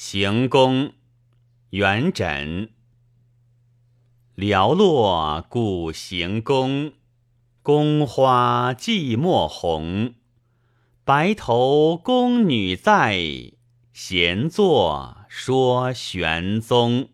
行宫元稹。寥落古行宫宫花寂寞红。白头宫女在闲坐说玄宗。